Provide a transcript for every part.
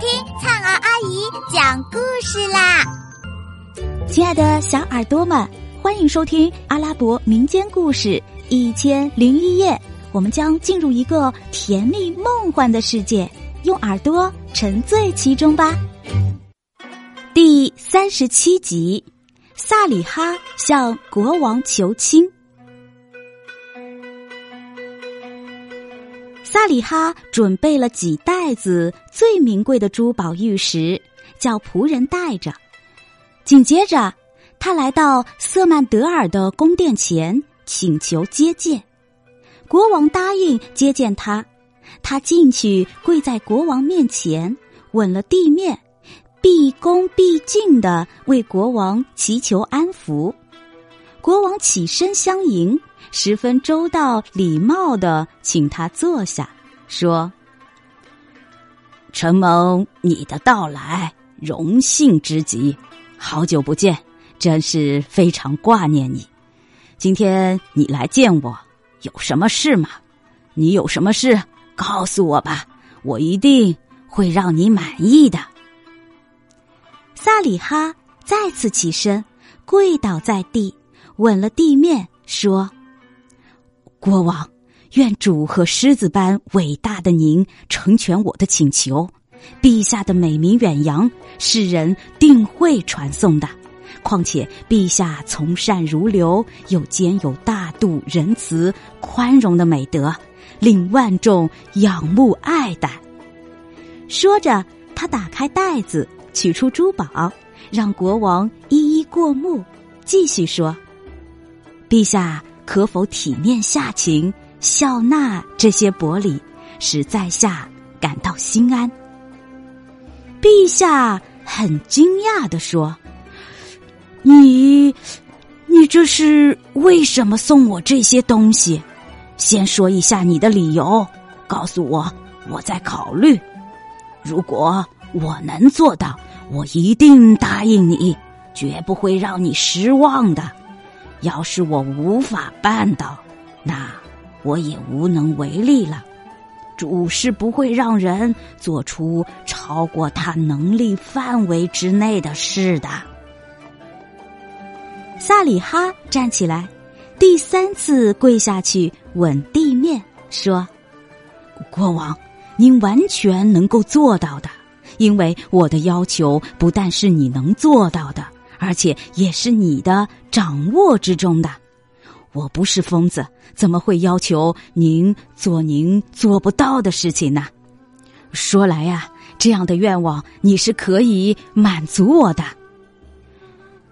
听灿儿阿姨讲故事啦！亲爱的小耳朵们，欢迎收听阿拉伯民间故事一千零一夜。我们将进入一个甜蜜梦幻的世界，用耳朵沉醉其中吧。第三十七集，萨里哈向国王求亲。萨里哈准备了几袋子最名贵的珠宝玉石，叫仆人带着。紧接着，他来到瑟曼德尔的宫殿前，请求接见。国王答应接见他。他进去跪在国王面前，吻了地面，毕恭毕敬的为国王祈求安抚。国王起身相迎。十分周到、礼貌的请他坐下，说：“承蒙你的到来，荣幸之极。好久不见，真是非常挂念你。今天你来见我，有什么事吗？你有什么事，告诉我吧，我一定会让你满意的。”萨里哈再次起身，跪倒在地，吻了地面，说。国王，愿主和狮子般伟大的您成全我的请求。陛下的美名远扬，世人定会传颂的。况且陛下从善如流，又兼有大度、仁慈、宽容的美德，令万众仰慕爱戴。说着，他打开袋子，取出珠宝，让国王一一过目，继续说：“陛下。”可否体面下情，笑纳这些薄礼，使在下感到心安？陛下很惊讶的说：“你，你这是为什么送我这些东西？先说一下你的理由，告诉我，我再考虑。如果我能做到，我一定答应你，绝不会让你失望的。”要是我无法办到，那我也无能为力了。主是不会让人做出超过他能力范围之内的事的。萨里哈站起来，第三次跪下去吻地面，说：“国王，您完全能够做到的，因为我的要求不但是你能做到的。”而且也是你的掌握之中的，我不是疯子，怎么会要求您做您做不到的事情呢？说来呀，这样的愿望你是可以满足我的。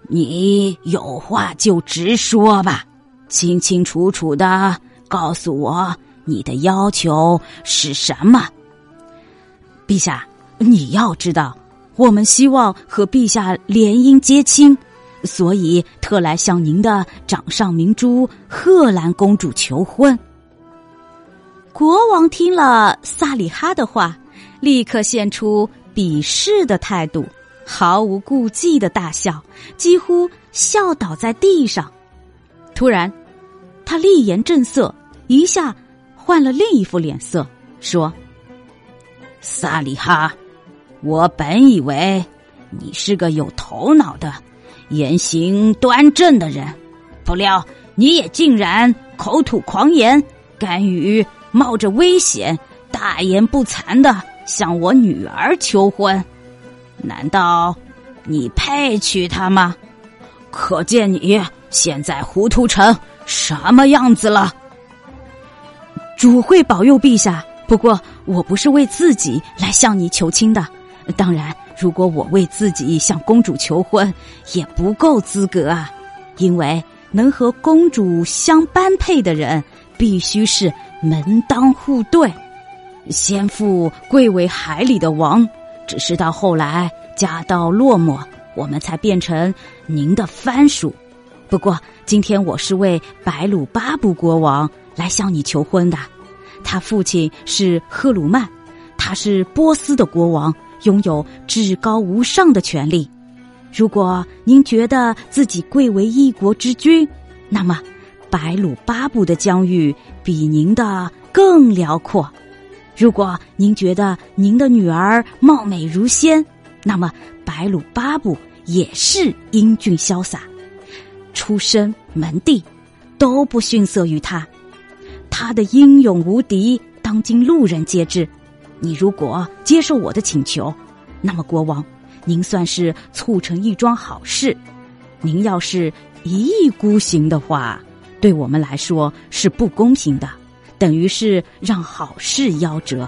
你有话就直说吧，清清楚楚的告诉我你的要求是什么。陛下，你要知道。我们希望和陛下联姻结亲，所以特来向您的掌上明珠贺兰公主求婚。国王听了萨里哈的话，立刻现出鄙视的态度，毫无顾忌的大笑，几乎笑倒在地上。突然，他厉颜正色，一下换了另一副脸色，说：“萨里哈。”我本以为你是个有头脑的、言行端正的人，不料你也竟然口吐狂言，甘于冒着危险、大言不惭的向我女儿求婚。难道你配娶她吗？可见你现在糊涂成什么样子了。主会保佑陛下，不过我不是为自己来向你求亲的。当然，如果我为自己向公主求婚，也不够资格啊！因为能和公主相般配的人，必须是门当户对。先父贵为海里的王，只是到后来家道落寞，我们才变成您的藩属。不过今天我是为白鲁巴布国王来向你求婚的，他父亲是赫鲁曼，他是波斯的国王。拥有至高无上的权利。如果您觉得自己贵为一国之君，那么白鲁巴布的疆域比您的更辽阔。如果您觉得您的女儿貌美如仙，那么白鲁巴布也是英俊潇洒，出身门第都不逊色于他。他的英勇无敌，当今路人皆知。你如果接受我的请求，那么国王，您算是促成一桩好事。您要是一意孤行的话，对我们来说是不公平的，等于是让好事夭折。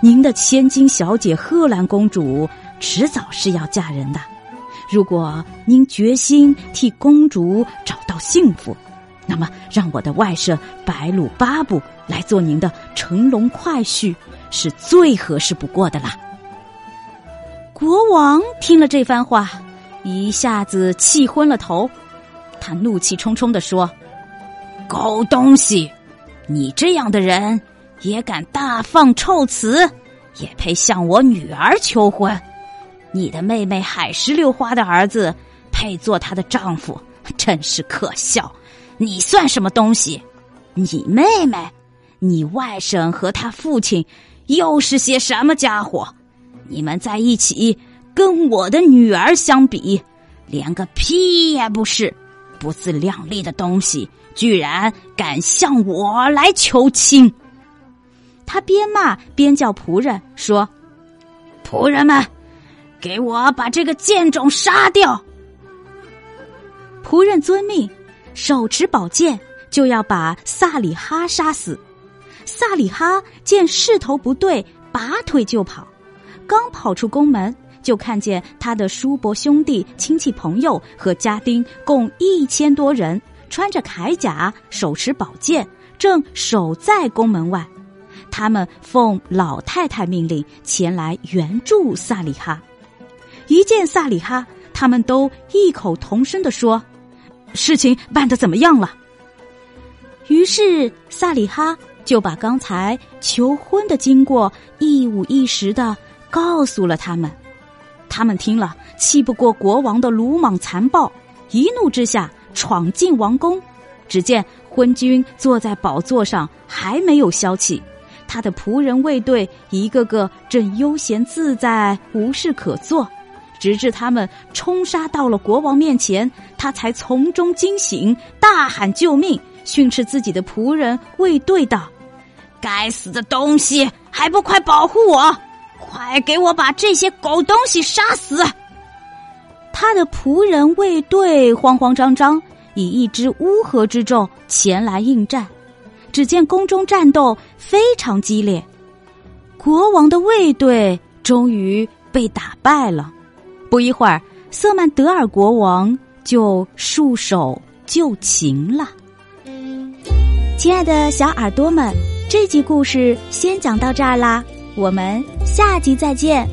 您的千金小姐贺兰公主迟早是要嫁人的。如果您决心替公主找到幸福，那么让我的外甥白鲁巴布来做您的乘龙快婿，是最合适不过的啦。国王听了这番话，一下子气昏了头，他怒气冲冲的说。狗东西，你这样的人也敢大放臭词，也配向我女儿求婚？你的妹妹海石榴花的儿子配做她的丈夫，真是可笑！你算什么东西？你妹妹，你外甥和他父亲又是些什么家伙？你们在一起跟我的女儿相比，连个屁也不是，不自量力的东西！居然敢向我来求亲！他边骂边叫仆人说：“仆人们，给我把这个贱种杀掉！”仆人遵命，手持宝剑就要把萨里哈杀死。萨里哈见势头不对，拔腿就跑。刚跑出宫门，就看见他的叔伯兄弟、亲戚朋友和家丁共一千多人。穿着铠甲，手持宝剑，正守在宫门外。他们奉老太太命令前来援助萨里哈。一见萨里哈，他们都异口同声的说：“事情办得怎么样了？”于是萨里哈就把刚才求婚的经过一五一十的告诉了他们。他们听了，气不过国王的鲁莽残暴，一怒之下。闯进王宫，只见昏君坐在宝座上，还没有消气。他的仆人卫队一个个正悠闲自在，无事可做。直至他们冲杀到了国王面前，他才从中惊醒，大喊救命，训斥自己的仆人卫队道：“该死的东西，还不快保护我！快给我把这些狗东西杀死！”他的仆人卫队慌慌张张。以一支乌合之众前来应战，只见宫中战斗非常激烈，国王的卫队终于被打败了。不一会儿，瑟曼德尔国王就束手就擒了。亲爱的小耳朵们，这集故事先讲到这儿啦，我们下集再见。